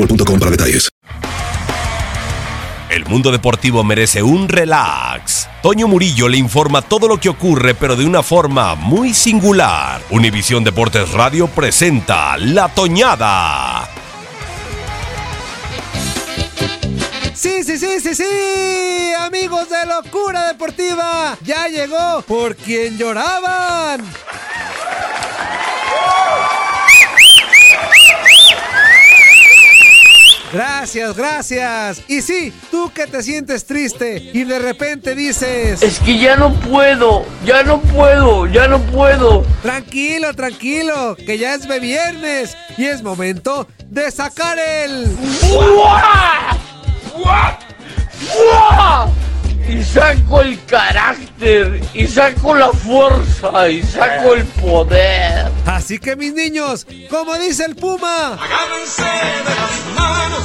boostmobile.com para detalles. El mundo deportivo merece un relax. Toño Murillo le informa todo lo que ocurre, pero de una forma muy singular. Univisión Deportes Radio presenta La Toñada. Sí, sí, sí, sí, sí, amigos de Locura Deportiva, ya llegó por quien lloraban. Gracias, gracias. Y sí, tú que te sientes triste y de repente dices... Es que ya no puedo, ya no puedo, ya no puedo. Tranquilo, tranquilo, que ya es viernes y es momento de sacar el... ¡Buah! ¡Buah! ¡Buah! Y saco el carácter, y saco la fuerza, y saco el poder. Así que mis niños, como dice el Puma, Agárrense de las manos,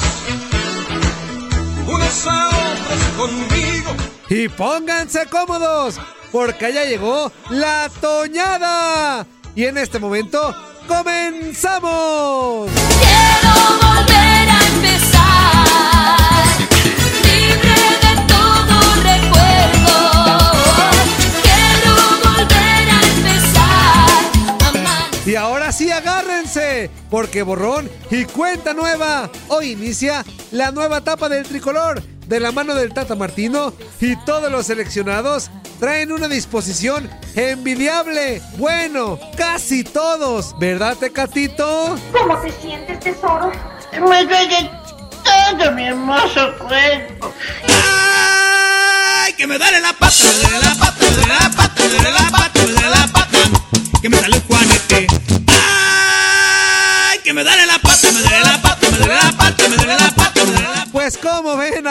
unos a otros conmigo. y pónganse cómodos, porque ya llegó la Toñada. Y en este momento, comenzamos. Quiero volver a empezar, porque borrón y cuenta nueva. Hoy inicia la nueva etapa del tricolor de la mano del Tata Martino y todos los seleccionados traen una disposición envidiable. Bueno, casi todos, ¿verdad, Tecatito? ¿Cómo te sientes, tesoro? Me duele todo mi hermoso cuerpo. ¡Ay! Que me duele la pata, me duele la pata,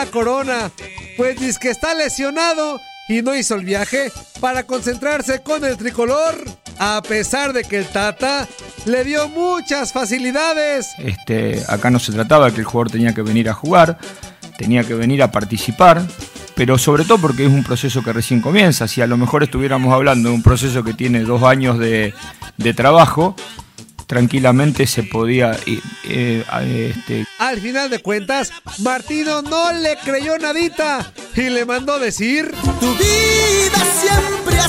Corona, pues dice que está lesionado y no hizo el viaje para concentrarse con el tricolor, a pesar de que el Tata le dio muchas facilidades. Este, acá no se trataba de que el jugador tenía que venir a jugar, tenía que venir a participar, pero sobre todo porque es un proceso que recién comienza. Si a lo mejor estuviéramos hablando de un proceso que tiene dos años de trabajo, tranquilamente se podía eh, eh, este, Al final de cuentas, Martino no le creyó nadita y le mandó decir... Tu vida siempre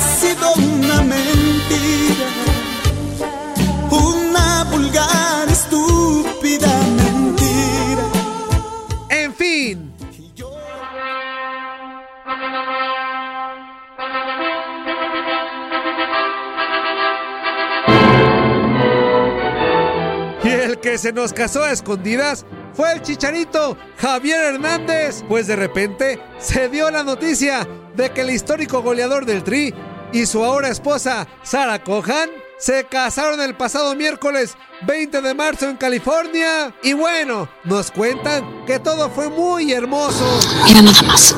que se nos casó a escondidas fue el chicharito Javier Hernández, pues de repente se dio la noticia de que el histórico goleador del Tri y su ahora esposa Sara Cohan se casaron el pasado miércoles 20 de marzo en California. Y bueno, nos cuentan que todo fue muy hermoso. Mira nada más.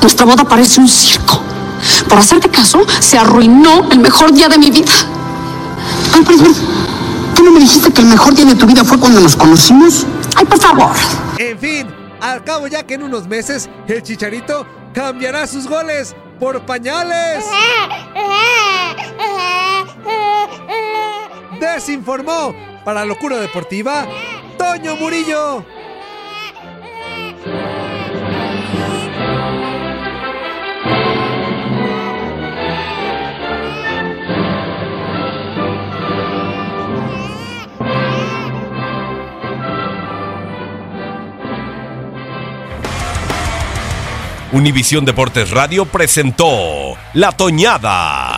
Nuestra boda parece un circo. Por hacerte caso, se arruinó el mejor día de mi vida. Ay. ¿Tú no me dijiste que el mejor día de tu vida fue cuando nos conocimos? Ay, por favor. En fin, al cabo ya que en unos meses el chicharito cambiará sus goles por pañales. Desinformó para Locura Deportiva Toño Murillo. Univisión Deportes Radio presentó La Toñada.